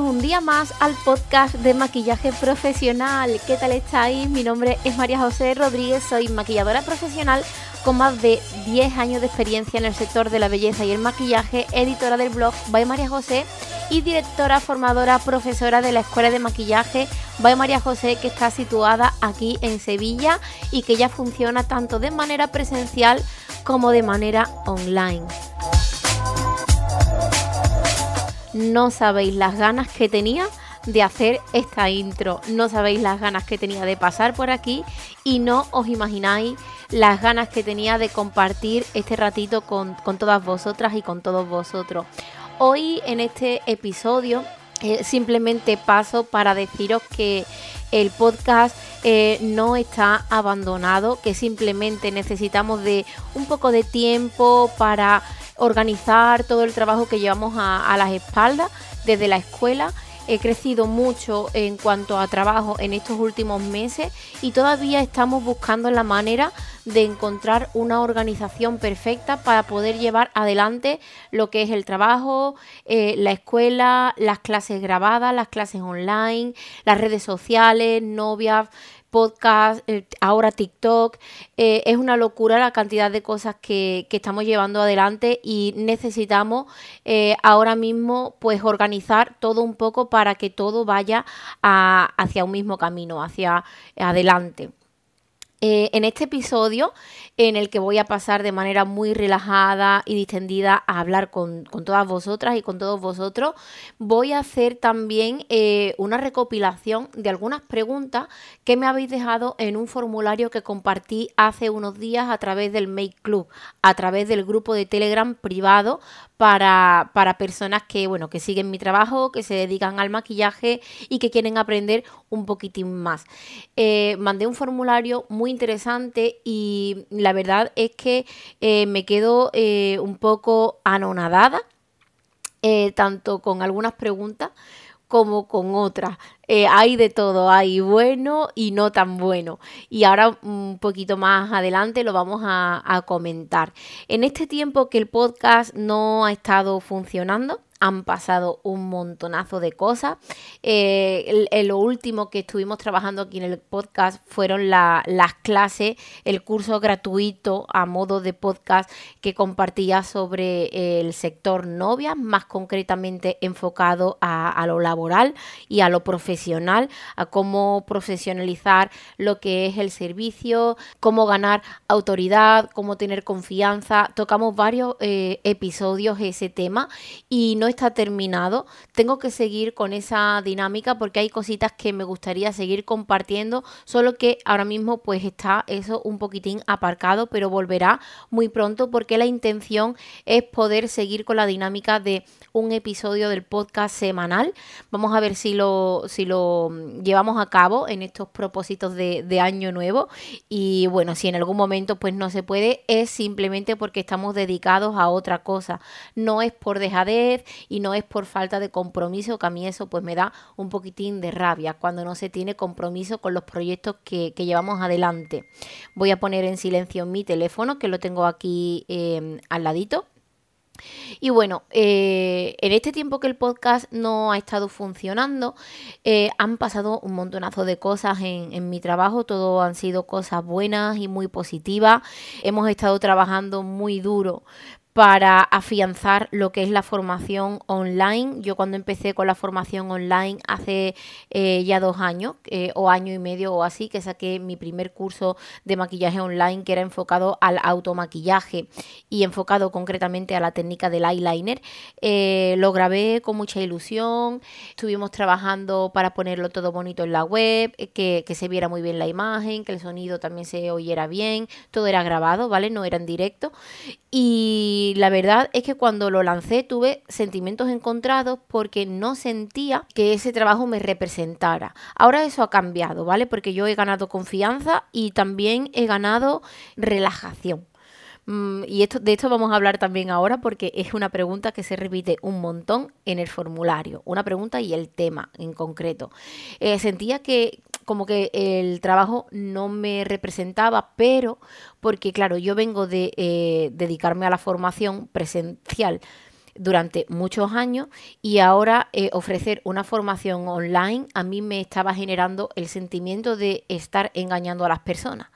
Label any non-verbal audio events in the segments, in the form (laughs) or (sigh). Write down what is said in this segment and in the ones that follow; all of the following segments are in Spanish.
un día más al podcast de maquillaje profesional. ¿Qué tal estáis? Mi nombre es María José Rodríguez, soy maquilladora profesional con más de 10 años de experiencia en el sector de la belleza y el maquillaje, editora del blog By María José y directora, formadora, profesora de la Escuela de Maquillaje By María José, que está situada aquí en Sevilla y que ya funciona tanto de manera presencial como de manera online. No sabéis las ganas que tenía de hacer esta intro, no sabéis las ganas que tenía de pasar por aquí y no os imagináis las ganas que tenía de compartir este ratito con, todas vosotras y con todos vosotros. Hoy en este episodio eh, simplemente paso para deciros que el podcast eh, no está abandonado, que simplemente necesitamos de un poco de tiempo para organizar todo el trabajo que llevamos a, las espaldas desde la escuela. He crecido mucho en cuanto a trabajo en estos últimos meses y todavía estamos buscando la manera de encontrar una organización perfecta para poder llevar adelante lo que es el trabajo, eh, la escuela, las clases grabadas, las clases online, las redes sociales, novias, podcast, eh, ahora TikTok. Eh, es una locura la cantidad de cosas que, estamos llevando adelante y necesitamos eh, ahora mismo pues organizar todo un poco para que todo vaya hacia un mismo camino, hacia adelante. En este episodio en el que voy a pasar de manera muy relajada y distendida a hablar con, todas vosotras y con todos vosotros. Voy a hacer también eh, una recopilación de algunas preguntas que me habéis dejado en un formulario que compartí hace unos días a través del Make Club, a través del grupo de Telegram privado para, para, personas que, bueno, que siguen mi trabajo, que se dedican al maquillaje y que quieren aprender un poquitín más. Eh, mandé un formulario muy interesante y la verdad es que eh, me quedo eh, un poco anonadada, eh, tanto con algunas preguntas como con otras. hay de todo, hay bueno y no tan bueno. Y ahora un poquito más adelante lo vamos a comentar. En este tiempo que el podcast no ha estado funcionando, han pasado un montonazo de cosas. Eh, lo último que estuvimos trabajando aquí en el podcast fueron las clases, el curso gratuito a modo de podcast que compartía sobre el sector novia, más concretamente enfocado a, a lo laboral y a lo profesional, a cómo profesionalizar lo que es el servicio, cómo ganar autoridad, cómo tener confianza. Tocamos varios eh, episodios ese tema y no está terminado. Tengo que seguir con esa dinámica porque hay cositas que me gustaría seguir compartiendo, solo que ahora mismo pues está eso un poquitín aparcado, pero volverá muy pronto porque la intención es poder seguir con la dinámica de un episodio del podcast semanal. Vamos a ver si lo, si lo llevamos a cabo en estos propósitos de, de año nuevo. Y bueno, si en algún momento pues no se puede, es simplemente porque estamos dedicados a otra cosa. No es por dejadez y no es por falta de compromiso, que a mí eso pues me da un poquitín de rabia cuando no se tiene compromiso con los proyectos que, llevamos adelante. Voy a poner en silencio mi teléfono, que lo tengo aquí em, al ladito. Y bueno, eh, en este tiempo que el podcast no ha estado funcionando, eh, han pasado un montonazo de cosas en, en, mi trabajo, todo han sido cosas buenas y muy positivas. Hemos estado trabajando muy duro para afianzar lo que es la formación online. Yo cuando empecé con la formación online hace eh, ya dos años eh, o año y medio o así, que saqué mi primer curso de maquillaje online que era enfocado al automaquillaje y enfocado concretamente a la técnica del eyeliner, eh, lo grabé con mucha ilusión, estuvimos trabajando para ponerlo todo bonito en la web, que, que se viera muy bien la imagen, que el sonido también se oyera bien, todo era grabado, ¿vale? No era en directo. Y la verdad es que cuando lo lancé tuve sentimientos encontrados porque no sentía que ese trabajo me representara. Ahora eso ha cambiado, ¿vale? Porque yo he ganado confianza y también he ganado relajación. Mm, y esto, de esto vamos a hablar también ahora porque es una pregunta que se repite un montón en el formulario. Una pregunta y el tema en concreto. Eh, sentía que como que el trabajo no me representaba, pero porque claro, yo vengo de eh, dedicarme a la formación presencial durante muchos años y ahora eh, ofrecer una formación online a mí me estaba generando el sentimiento de estar engañando a las personas.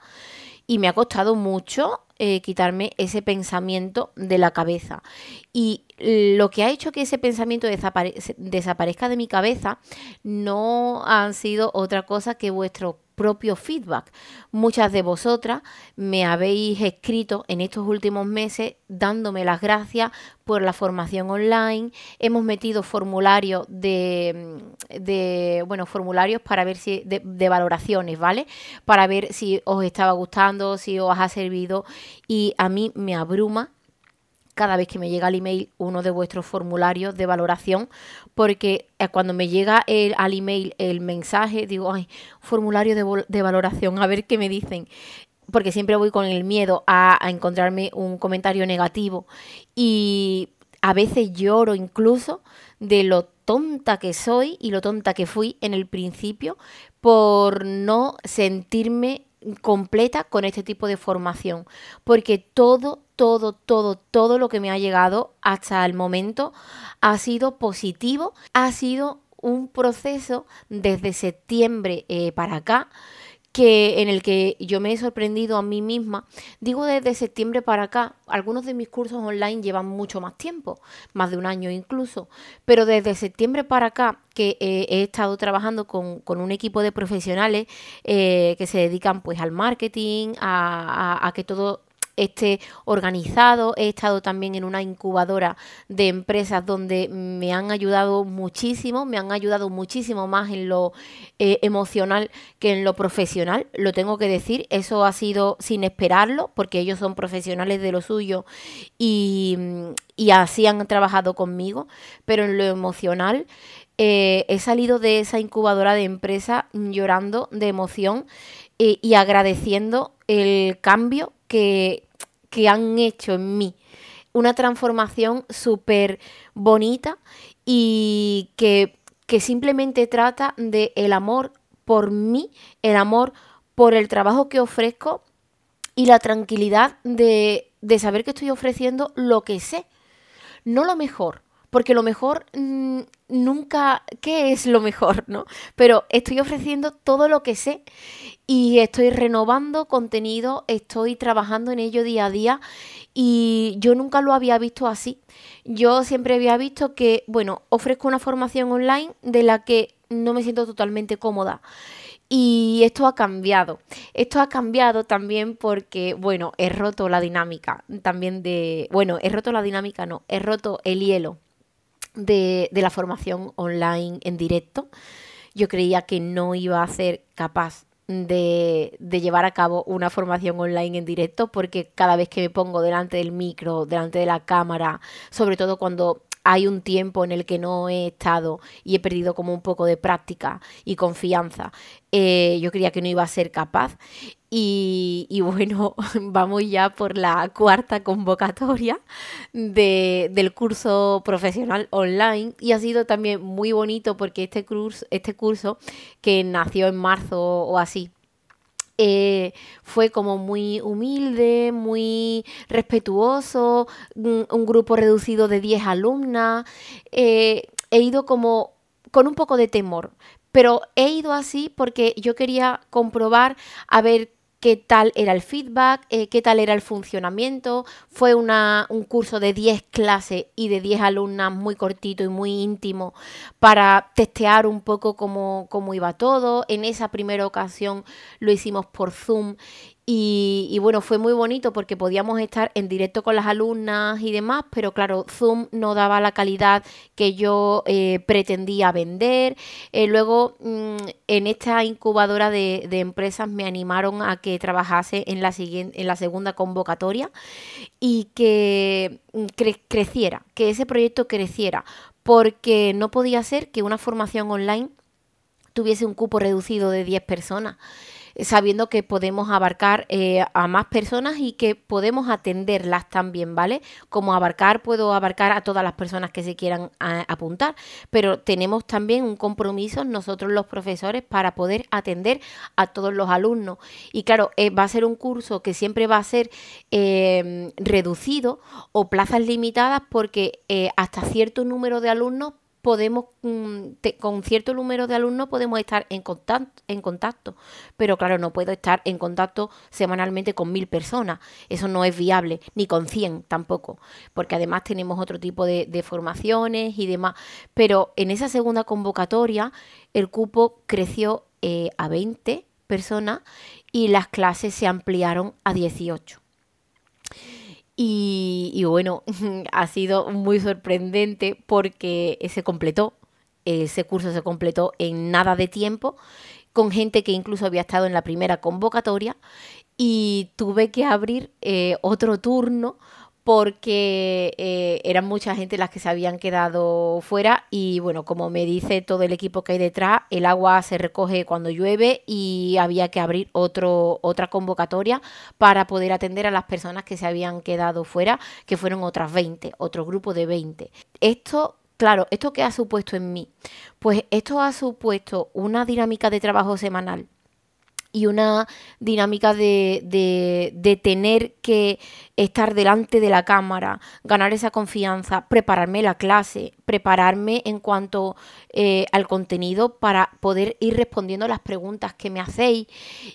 Y me ha costado mucho eh, quitarme ese pensamiento de la cabeza. Y lo que ha hecho que ese pensamiento desaparezca de mi cabeza no han sido otra cosa que vuestro propio feedback. Muchas de vosotras me habéis escrito en estos últimos meses dándome las gracias por la formación online. Hemos metido formularios de, de bueno, formularios para ver si de, de, valoraciones, ¿vale? Para ver si os estaba gustando, si os ha servido y a mí me abruma cada vez que me llega al email uno de vuestros formularios de valoración, porque eh, cuando me llega el, al email el mensaje, digo, ay, formulario de, de valoración, a ver qué me dicen porque siempre voy con el miedo a, a, encontrarme un comentario negativo. Y a veces lloro incluso de lo tonta que soy y lo tonta que fui en el principio por no sentirme completa con este tipo de formación, porque todo, todo, todo, todo lo que me ha llegado hasta el momento ha sido positivo, ha sido un proceso desde septiembre eh, para acá que en el que yo me he sorprendido a mí misma. Digo desde septiembre para acá, algunos de mis cursos online llevan mucho más tiempo, más de un año incluso, pero desde septiembre para acá que eh, he estado trabajando con, con, un equipo de profesionales eh, que se dedican pues al marketing, a, a, a que todo esté organizado. He estado también en una incubadora de empresas donde me han ayudado muchísimo, me han ayudado muchísimo más en lo eh, emocional que en lo profesional, lo tengo que decir. Eso ha sido sin esperarlo, porque ellos son profesionales de lo suyo y, y así han trabajado conmigo, pero en lo emocional... Eh, he salido de esa incubadora de empresa llorando de emoción eh, y agradeciendo el cambio que, han hecho en mí. Una transformación súper bonita y que, que simplemente trata de el amor por mí, el amor por el trabajo que ofrezco y la tranquilidad de, de saber que estoy ofreciendo lo que sé. No lo mejor, porque lo mejor mmm, nunca, ¿qué es lo mejor? ¿no? Pero estoy ofreciendo todo lo que sé y estoy renovando contenido, estoy trabajando en ello día a día y yo nunca lo había visto así. Yo siempre había visto que, bueno, ofrezco una formación online de la que no me siento totalmente cómoda. Y esto ha cambiado. Esto ha cambiado también porque, bueno, he roto la dinámica también de... Bueno, he roto la dinámica, no, he roto el hielo de, de la formación online en directo. Yo creía que no iba a ser capaz de, de, llevar a cabo una formación online en directo porque cada vez que me pongo delante del micro, delante de la cámara, sobre todo cuando hay un tiempo en el que no he estado y he perdido como un poco de práctica y confianza, eh, yo creía que no iba a ser capaz y, bueno, (laughs) vamos ya por la cuarta convocatoria de, del curso profesional online y ha sido también muy bonito porque este curso, este curso que nació en marzo o así, eh, fue como muy humilde, muy respetuoso, un, grupo reducido de 10 alumnas. Eh, he ido como con un poco de temor, pero he ido así porque yo quería comprobar a ver qué tal era el feedback, eh, qué tal era el funcionamiento. Fue una, un curso de 10 clases y de 10 alumnas muy cortito y muy íntimo para testear un poco cómo, cómo iba todo. En esa primera ocasión lo hicimos por Zoom y, bueno, fue muy bonito porque podíamos estar en directo con las alumnas y demás, pero claro, Zoom no daba la calidad que yo eh, pretendía vender. Eh, luego, mmm, en esta incubadora de, empresas me animaron a que trabajase en la, siguiente, en la segunda convocatoria y que mm, cre creciera, que ese proyecto creciera, porque no podía ser que una formación online tuviese un cupo reducido de 10 personas. Sabiendo que podemos abarcar eh, a más personas y que podemos atenderlas también, ¿vale? Como abarcar, puedo abarcar a todas las personas que se quieran apuntar, pero tenemos también un compromiso nosotros los profesores para poder atender a todos los alumnos. Y claro, eh, va a ser un curso que siempre va a ser em, reducido o plazas limitadas porque eh, hasta cierto número de alumnos podemos, mm, con cierto número de alumnos podemos estar en contacto, en contacto, pero claro, no puedo estar en contacto semanalmente con mil personas, eso no es viable, ni con cien tampoco, porque además tenemos otro tipo de, formaciones y demás, pero en esa segunda convocatoria el cupo creció eh, a 20 personas y las clases se ampliaron a 18. Y, bueno, (laughs) ha sido muy sorprendente porque se completó, ese curso se completó en nada de tiempo, con gente que incluso había estado en la primera convocatoria y tuve que abrir eh, otro turno porque eh, eran mucha gente las que se habían quedado fuera y bueno, como me dice todo el equipo que hay detrás, el agua se recoge cuando llueve y había que abrir otro, otra convocatoria para poder atender a las personas que se habían quedado fuera, que fueron otras 20, otro grupo de 20. Esto Claro, ¿esto qué ha supuesto en mí? Pues esto ha supuesto una dinámica de trabajo semanal y una dinámica de, de, tener que estar delante de la cámara, ganar esa confianza, prepararme la clase, prepararme en cuanto eh, al contenido para poder ir respondiendo las preguntas que me hacéis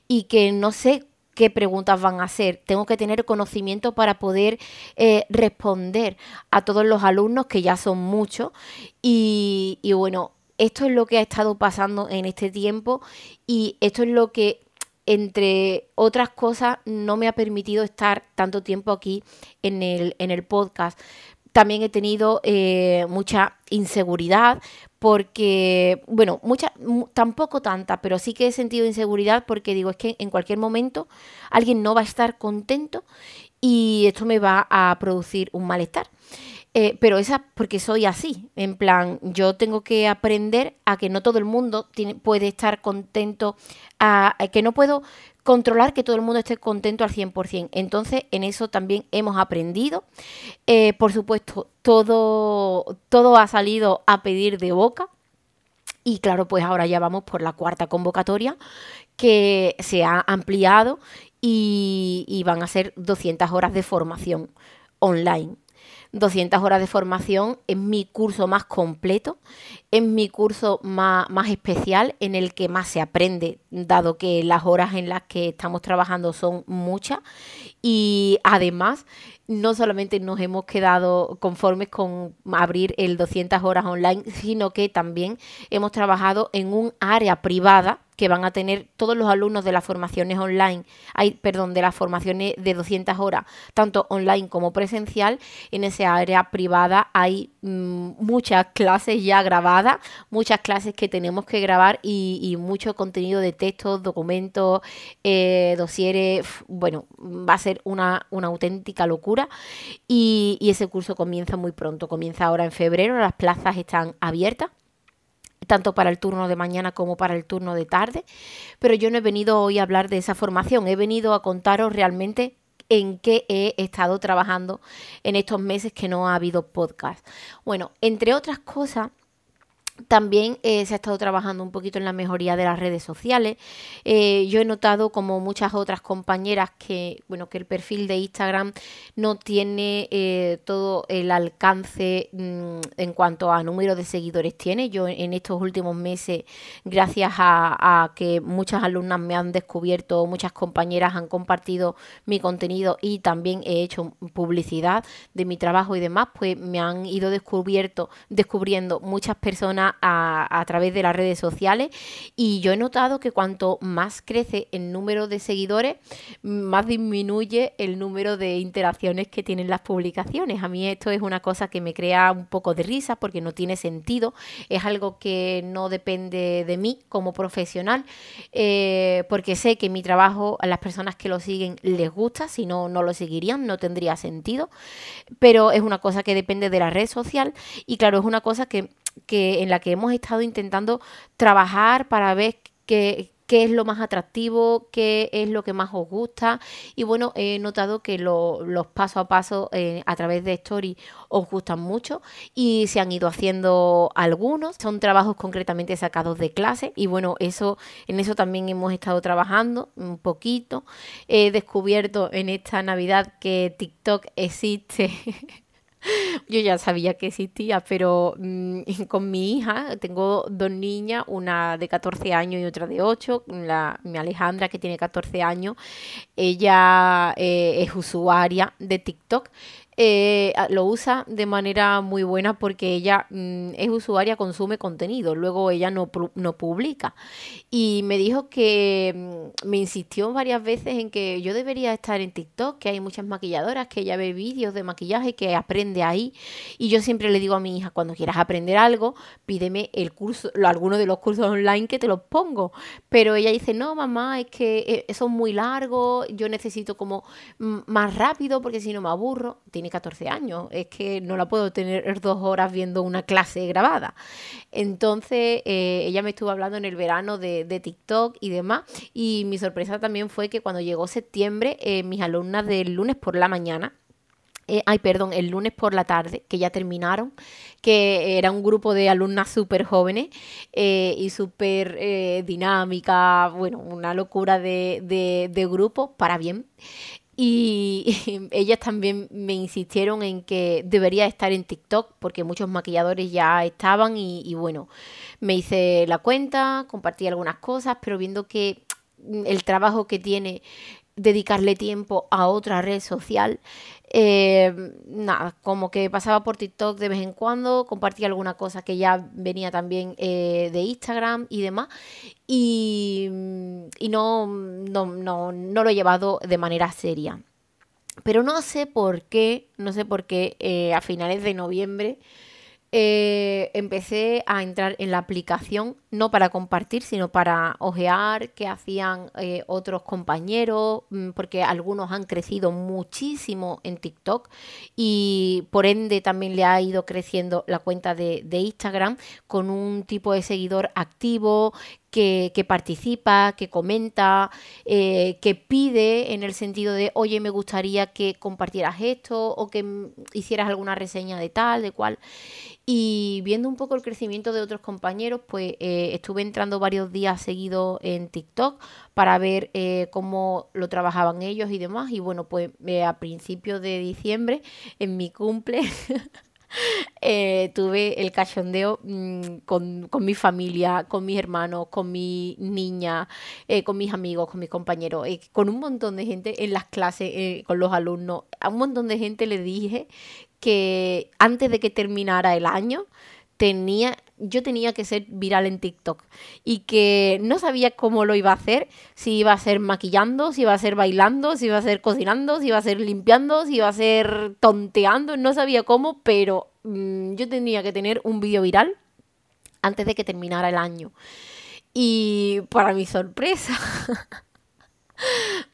y que no sé qué preguntas van a hacer. Tengo que tener conocimiento para poder eh, responder a todos los alumnos, que ya son muchos. Y, y bueno, esto es lo que ha estado pasando en este tiempo y esto es lo que entre otras cosas, no me ha permitido estar tanto tiempo aquí en el, en el podcast. También he tenido eh, mucha inseguridad porque, bueno, mucha, tampoco tanta, pero sí que he sentido inseguridad porque digo, es que en cualquier momento alguien no va a estar contento y esto me va a producir un malestar. Eh, pero esa porque soy así, en plan, yo tengo que aprender a que no todo el mundo tiene, puede estar contento, a, que no puedo controlar que todo el mundo esté contento al 100%. Entonces, en eso también hemos aprendido. Eh, por supuesto, todo, todo ha salido a pedir de boca. Y claro, pues ahora ya vamos por la cuarta convocatoria que se ha ampliado y, y van a ser 200 horas de formación online. 200 horas de formación, es mi curso más completo, es mi curso más, más, especial en el que más se aprende, dado que las horas en las que estamos trabajando son muchas y además no solamente nos hemos quedado conformes con abrir el 200 horas online, sino que también hemos trabajado en un área privada que van a tener todos los alumnos de las formaciones online, hay, perdón, de las formaciones de 200 horas, tanto online como presencial. En esa área privada hay muchas clases ya grabadas, muchas clases que tenemos que grabar y, mucho contenido de textos, documentos, eh, dosieres. Bueno, va a ser una, auténtica locura y ese curso comienza muy pronto, comienza ahora en febrero, las plazas están abiertas tanto para el turno de mañana como para el turno de tarde, pero yo no he venido hoy a hablar de esa formación, he venido a contaros realmente en qué he estado trabajando en estos meses que no ha habido podcast. Bueno, entre otras cosas, también eh, se ha estado trabajando un poquito en la mejoría de las redes sociales. Eh, yo he notado, como muchas otras compañeras, que bueno que el perfil de Instagram no tiene eh, todo el alcance mm, en cuanto a número de seguidores tiene. Yo en estos últimos meses, gracias a, que muchas alumnas me han descubierto, muchas compañeras han compartido mi contenido y también he hecho publicidad de mi trabajo y demás, pues me han ido descubierto, descubriendo muchas personas a, través de las redes sociales. Y yo he notado que cuanto más crece el número de seguidores, más disminuye el número de interacciones que tienen las publicaciones. A mí esto es una cosa que me crea un poco de risa porque no tiene sentido, es algo que no depende de mí como profesional, eh, porque sé que mi trabajo a las personas que lo siguen les gusta, si no, no lo seguirían, no tendría sentido, pero es una cosa que depende de la red social. Y claro, es una cosa que que, en la que hemos estado intentando trabajar para ver que, qué es lo más atractivo, qué es lo que más os gusta. Y bueno, he notado que los paso a paso eh, a través de Story os gustan mucho y se han ido haciendo algunos. Son trabajos concretamente sacados de clase y bueno, eso en eso también hemos estado trabajando un poquito. He descubierto en esta Navidad que TikTok existe (laughs) (laughs) Yo ya sabía que existía, pero mm, (laughs) con mi hija, tengo dos niñas, una de 14 años y otra de 8, la, mi Alejandra que tiene 14 años, ella eh, es usuaria de TikTok eh, lo usa de manera muy buena porque ella mm, es usuaria, consume contenido, luego ella no, no publica. Y me dijo que mm, me insistió varias veces en que yo debería estar en TikTok, que hay muchas maquilladoras, que ella ve vídeos de maquillaje, que aprende ahí. Y yo siempre le digo a mi hija, cuando quieras aprender algo, pídeme el curso, alguno de los cursos online que te los pongo. Pero ella dice, no, mamá, es que eh, son muy largos, yo necesito como mm, más rápido porque si no me aburro. Tiene 14 años, es que no la puedo tener (laughs) dos horas viendo una clase grabada. Entonces, eh, ella me estuvo hablando en el verano de, TikTok y demás, y mi sorpresa también fue que cuando llegó septiembre, eh, mis alumnas del lunes por la mañana, eh, ay, perdón, el lunes por la tarde, que ya terminaron, que era un grupo de alumnas súper jóvenes y súper dinámica, bueno, una locura de, de grupo para bien. Y, ellas también me insistieron en que debería estar en TikTok porque muchos maquilladores ya estaban y, bueno, me hice la cuenta, compartí algunas cosas, pero viendo que el trabajo que tiene dedicarle tiempo a otra red social. Eh, nada, como que pasaba por TikTok de vez en cuando, compartía alguna cosa que ya venía también eh, de Instagram y demás. Y, no, no, no, no, lo he llevado de manera seria. Pero no sé por qué, no sé por qué eh, a finales de noviembre eh, empecé a entrar en la aplicación, no para compartir, sino para ojear qué hacían eh, otros compañeros, mm, porque algunos han crecido muchísimo en TikTok y por ende también le ha ido creciendo la cuenta de, Instagram con un tipo de seguidor activo que, participa, que comenta, eh, que pide en el sentido de, oye, me gustaría que compartieras esto o que hicieras alguna reseña de tal, de cual. Y viendo un poco el crecimiento de otros compañeros, pues eh, estuve entrando varios días seguidos en TikTok para ver eh, cómo lo trabajaban ellos y demás. Y bueno, pues eh, a principios de diciembre, en mi cumple, (laughs) (laughs) tuve el cachondeo mm, con, mi familia, con mis hermanos, con mi niña, con mis amigos, con mis compañeros, con un montón de gente en las clases, con los alumnos. A un montón de gente le dije que antes de que terminara el año tenía yo tenía que ser viral en TikTok y que no sabía cómo lo iba a hacer, si iba a ser maquillando, si iba a ser bailando, si iba a ser cocinando, si iba a ser limpiando, si iba a ser tonteando, no sabía cómo, pero mm, yo tenía que tener un vídeo viral antes de que terminara el año. Y para mi sorpresa, (laughs)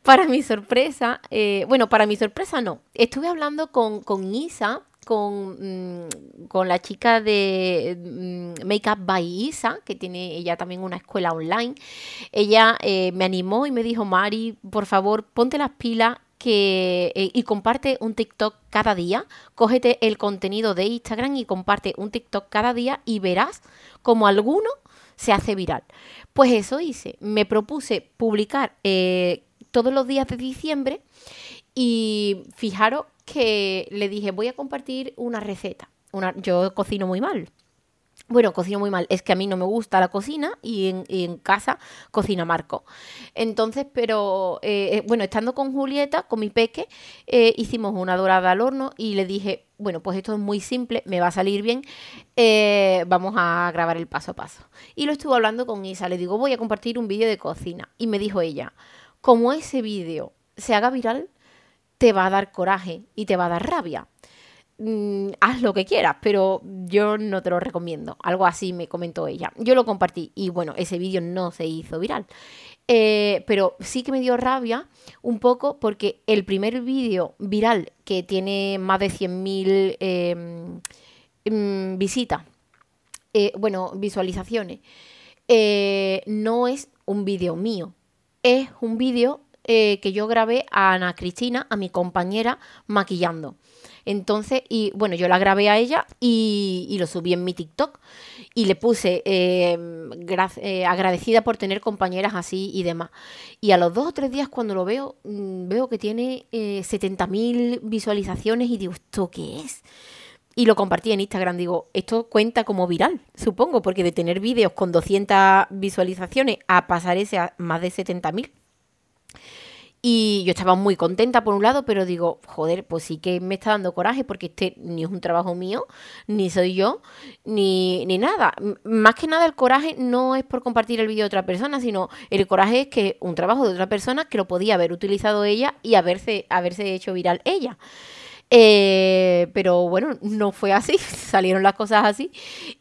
para mi sorpresa, eh, bueno, para mi sorpresa no. Estuve hablando con, con Isa, con, mm, con, la chica de mm, Makeup by Isa, que tiene ella también una escuela online. Ella eh, me animó y me dijo, Mari, por favor, ponte las pilas que, eh, y comparte un TikTok cada día. Cógete el contenido de Instagram y comparte un TikTok cada día y verás como alguno se hace viral. Pues eso hice, me propuse publicar eh, todos los días de diciembre y fijaros que le dije, voy a compartir una receta. Una, yo cocino muy mal. Bueno, cocino muy mal. Es que a mí no me gusta la cocina y en, casa cocina Marco. Entonces, pero eh, eh, bueno, estando con Julieta, con mi peque, eh, hicimos una dorada al horno y le dije, bueno, pues esto es muy simple, me va a salir bien, vamos a grabar el paso a paso. Y lo estuve hablando con Isa, le digo, voy a compartir un vídeo de cocina. Y me dijo ella, como ese vídeo se haga viral, te va a dar coraje y te va a dar rabia. Mm, haz lo que quieras, pero yo no te lo recomiendo. Algo así me comentó ella. Yo lo compartí y bueno, ese vídeo no se hizo viral. Eh, pero sí que me dio rabia un poco porque el primer vídeo viral que tiene más de 100.000 em, em, visitas, eh, bueno, visualizaciones, eh, no es un vídeo mío, es un vídeo eh, que yo grabé a Ana Cristina, a mi compañera, maquillando. Entonces, y bueno, yo la grabé a ella y, lo subí en mi TikTok y le puse eh, eh, agradecida por tener compañeras así y demás. Y a los dos o tres días cuando lo veo, mm, veo que tiene eh, 70.000 visualizaciones y digo, ¿esto qué es? Y lo compartí en Instagram, digo, esto cuenta como viral, supongo, porque de tener vídeos con 200 visualizaciones a pasar ese a más de 70.000 y yo estaba muy contenta por un lado, pero digo, joder, pues sí que me está dando coraje porque este ni es un trabajo mío, ni soy yo, ni, ni nada. más que nada el coraje no es por compartir el vídeo de otra persona, sino el coraje es que un trabajo de otra persona que lo podía haber utilizado ella y haberse, haberse hecho viral ella. Eh, pero bueno, no fue así, (laughs) salieron las cosas así.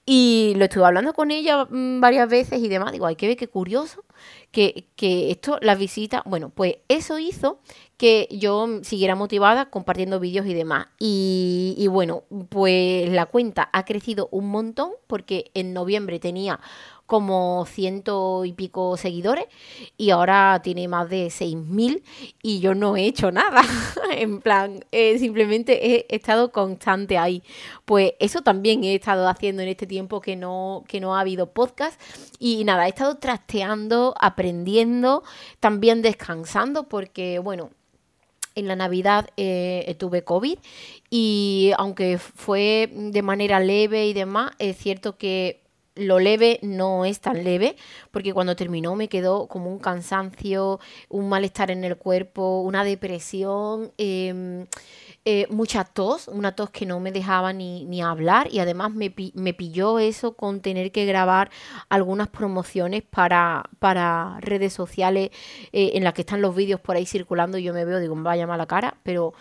Y lo estuve hablando con ella mm, varias veces y demás. Digo, hay que ver qué curioso que, que esto, las visitas, bueno, pues eso hizo que yo siguiera motivada compartiendo vídeos y demás. Y, y, bueno, pues la cuenta ha crecido un montón porque en noviembre tenía como ciento y pico seguidores y ahora tiene más de seis mil y yo no he hecho nada. (laughs) en plan, eh, simplemente he estado constante ahí. Pues eso también he estado haciendo en este tiempo que no, que no ha habido podcast. Y nada, he estado trasteando, aprendiendo, también descansando porque, bueno, en la Navidad eh, tuve COVID y aunque fue de manera leve y demás, es cierto que lo leve no es tan leve, porque cuando terminó me quedó como un cansancio, un malestar en el cuerpo, una depresión, em, eh, mucha tos, una tos que no me dejaba ni, ni hablar y además me, me, pilló eso con tener que grabar algunas promociones para, para redes sociales eh, en las que están los vídeos por ahí circulando y yo me veo, digo, vaya mala cara, pero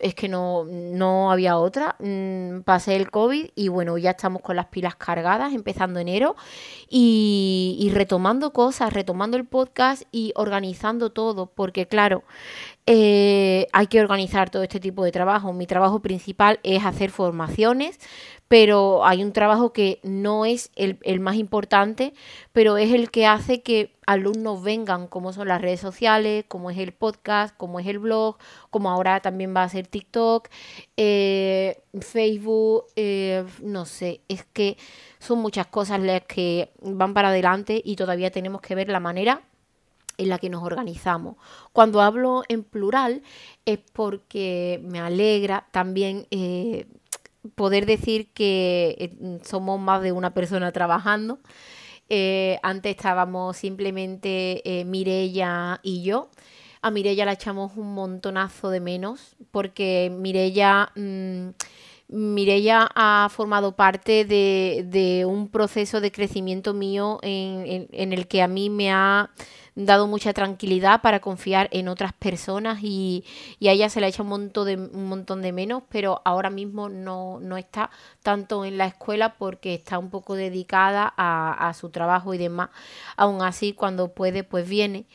es que no, no había otra. Mm, pasé el COVID y bueno, ya estamos con las pilas cargadas, empezando enero y, y retomando cosas, retomando el podcast y organizando todo, porque claro, eh, hay que organizar todo este tipo de trabajo. Mi trabajo principal es hacer formaciones, pero hay un trabajo que no es el, más importante, pero es el que hace que alumnos vengan, como son las redes sociales, como es el podcast, como es el blog, como ahora también va a ser TikTok, eh, Facebook, eh, no sé, es que son muchas cosas las que van para adelante y todavía tenemos que ver la manera en la que nos organizamos. Cuando hablo en plural es porque me alegra también eh, poder decir que eh, somos más de una persona trabajando. Eh, antes estábamos simplemente Mirella y yo. A Mirella la echamos un montonazo de menos porque Mirella... Mm, Mirella ha formado parte de, un proceso de crecimiento mío en el que a mí me ha dado mucha tranquilidad para confiar en otras personas y, a ella se le ha hecho un montón de, un montón de menos, pero ahora mismo no, no está tanto en la escuela porque está un poco dedicada a, a su trabajo y demás. Aún así, cuando puede, pues viene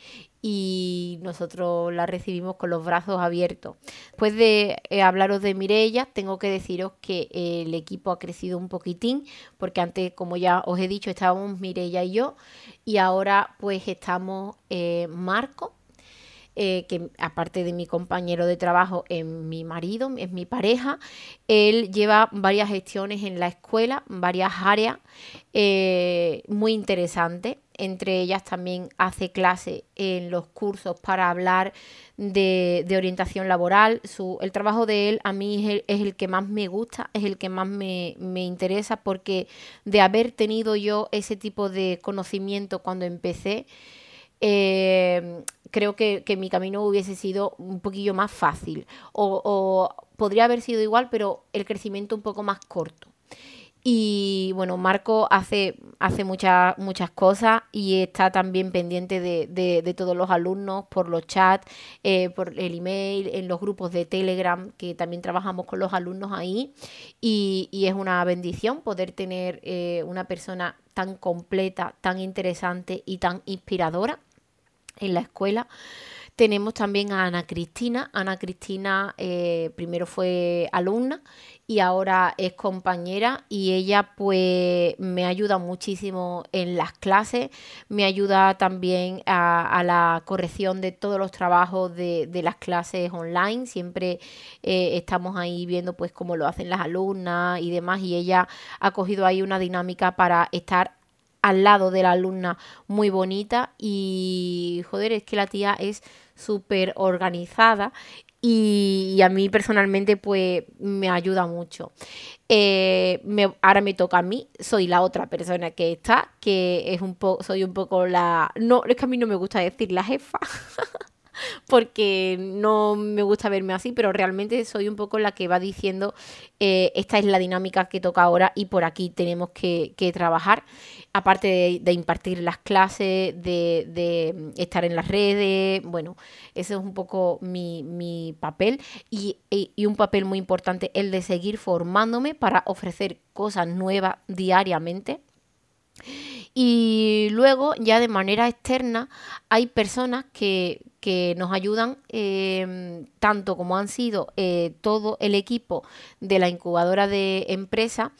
y nosotros la recibimos con los brazos abiertos. Después de eh, hablaros de Mirella, tengo que deciros que eh, el equipo ha crecido un poquitín, porque antes, como ya os he dicho, estábamos Mirella y yo, y ahora pues estamos eh, Marco, que aparte de mi compañero de trabajo, es mi marido, es mi pareja. Él lleva varias gestiones en la escuela, varias áreas muy interesantes entre ellas también hace clase en los cursos para hablar de, orientación laboral. Su, el trabajo de él a mí es el, que más me gusta, es el que más me, interesa porque de haber tenido yo ese tipo de conocimiento cuando empecé, eh, creo que, mi camino hubiese sido un poquillo más fácil o, o podría haber sido igual, pero el crecimiento un poco más corto. Y bueno, Marco hace, hace muchas, muchas cosas y está también pendiente de, de, todos los alumnos por los chats, eh, por el email, en los grupos de Telegram, que también trabajamos con los alumnos ahí. Y, y es una bendición poder tener eh, una persona tan completa, tan interesante y tan inspiradora en la escuela. Tenemos también a Ana Cristina. Ana Cristina eh, primero fue alumna y ahora es compañera y ella pues me ayuda muchísimo en las clases, me ayuda también a, la corrección de todos los trabajos de, las clases online, siempre eh, estamos ahí viendo pues cómo lo hacen las alumnas y demás y ella ha cogido ahí una dinámica para estar al lado de la alumna muy bonita y joder, es que la tía es súper organizada y, a mí personalmente pues me ayuda mucho. Eh, ahora me toca a mí, soy la otra persona que está, que es un poco, soy un poco la... No, es que a mí no me gusta decir la jefa. (laughs) porque no me gusta verme así, pero realmente soy un poco la que va diciendo eh, esta es la dinámica que toca ahora y por aquí tenemos que, trabajar, aparte de, impartir las clases, de, estar en las redes, bueno, ese es un poco mi, papel. Y, y un papel muy importante el de seguir formándome para ofrecer cosas nuevas diariamente y luego, ya de manera externa, hay personas que, nos ayudan, em, tanto como han sido eh, todo el equipo de la incubadora de empresa,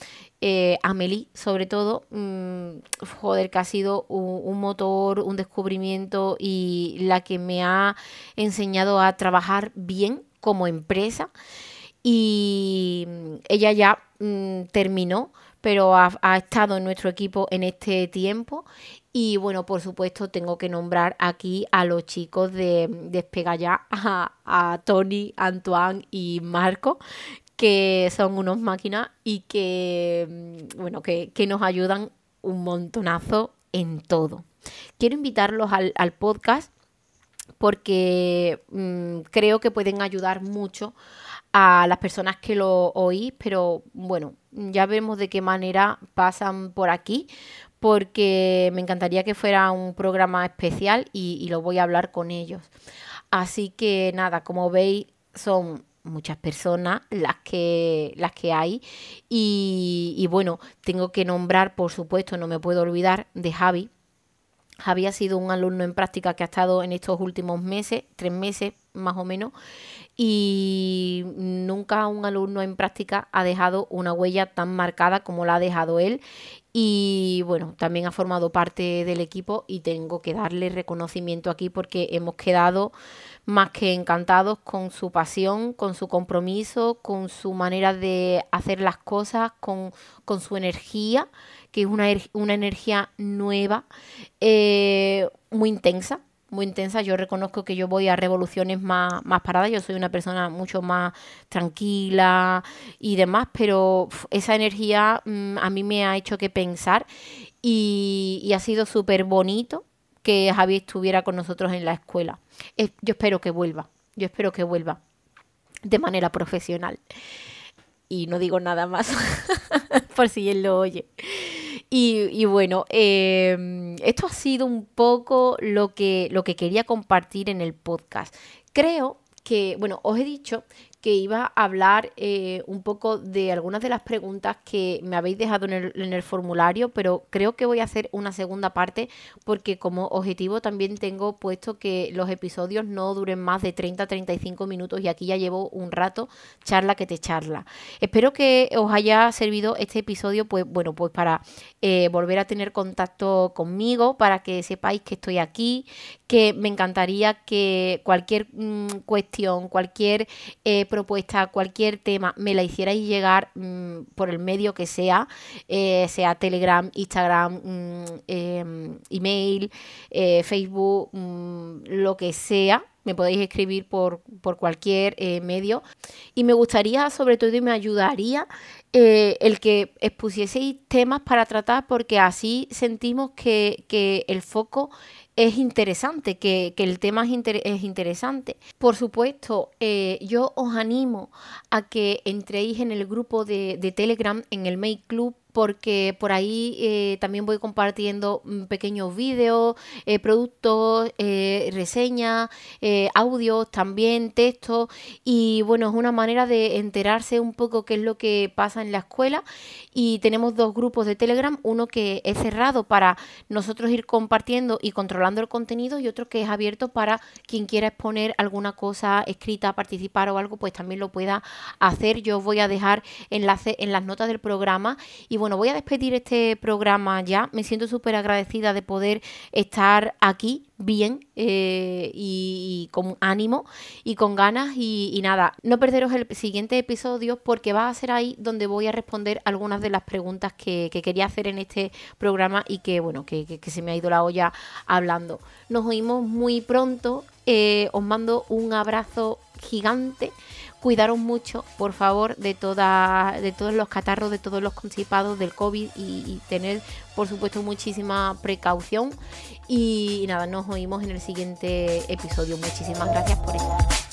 eh, Amelie, sobre todo, mm, joder, que ha sido un, motor, un descubrimiento y la que me ha enseñado a trabajar bien como empresa. Y ella ya mm, terminó pero ha, estado en nuestro equipo en este tiempo. Y bueno, por supuesto, tengo que nombrar aquí a los chicos de Despega Ya, a, Tony, Antoine y Marco, que son unos máquinas y que, mm, bueno, que, nos ayudan un montonazo en todo. Quiero invitarlos al, podcast porque mm, creo que pueden ayudar mucho a las personas que lo oís, pero bueno, ya vemos de qué manera pasan por aquí, porque me encantaría que fuera un programa especial y, lo voy a hablar con ellos. Así que nada, como veis, son muchas personas las que las que hay y, y, bueno tengo que nombrar por supuesto no me puedo olvidar de Javi Javi ha sido un alumno en práctica que ha estado en estos últimos meses tres meses más o menos y nunca un alumno en práctica ha dejado una huella tan marcada como la ha dejado él. Y bueno, también ha formado parte del equipo y tengo que darle reconocimiento aquí porque hemos quedado más que encantados con su pasión, con su compromiso, con su manera de hacer las cosas, con, su energía, que es una, una energía nueva, eh, muy intensa muy intensa. Yo reconozco que yo voy a revoluciones más, más paradas. Yo soy una persona mucho más tranquila y demás, pero esa energía mm, a mí me ha hecho que pensar y, ha sido súper bonito que Javi estuviera con nosotros en la escuela. yo espero que vuelva. Yo espero que vuelva de manera profesional. Y no digo nada más (laughs) por si él lo oye. Y, bueno, em, esto ha sido un poco lo que, lo que quería compartir en el podcast. Creo que, bueno, os he dicho que iba a hablar eh, un poco de algunas de las preguntas que me habéis dejado en el, formulario, pero creo que voy a hacer una segunda parte porque como objetivo también tengo puesto que los episodios no duren más de 30-35 minutos y aquí ya llevo un rato charla que te charla. Espero que os haya servido este episodio, pues bueno, pues para eh, volver a tener contacto conmigo, para que sepáis que estoy aquí, que me encantaría que cualquier mm, cuestión, cualquier... Eh, propuesta, cualquier tema, me la hicierais llegar mm, por el medio que sea, eh, sea Telegram, Instagram, mm, em, email, eh, Facebook, mm, lo que sea, me podéis escribir por, por cualquier eh, medio. Y me gustaría, sobre todo, y me ayudaría el que expusieseis temas para tratar, porque así sentimos que, que el foco es interesante, que, el tema es, interesante. Por supuesto, eh, yo os animo a que entréis en el grupo de, Telegram, en el Make Club, porque por ahí eh, también voy compartiendo pequeños vídeos, eh, productos, eh, reseñas, audios también, textos y bueno, es una manera de enterarse un poco qué es lo que pasa en la escuela y tenemos dos grupos de Telegram, uno que es cerrado para nosotros ir compartiendo y controlando el contenido y otro que es abierto para quien quiera exponer alguna cosa escrita, participar o algo, pues también lo pueda hacer. Yo voy a dejar enlace en las notas del programa y bueno, voy a despedir este programa ya. Me siento súper agradecida de poder estar aquí bien eh, y, con ánimo y con ganas y, nada, no perderos el siguiente episodio porque va a ser ahí donde voy a responder algunas de las preguntas que, quería hacer en este programa y que bueno, que, se me ha ido la olla hablando. Nos oímos muy pronto, eh, os mando un abrazo gigante cuidaros mucho, por favor, de, toda, de todos los catarros, de todos los constipados del COVID y, tener, por supuesto, muchísima precaución. Y, y nada, nos oímos en el siguiente episodio. Muchísimas gracias por estar.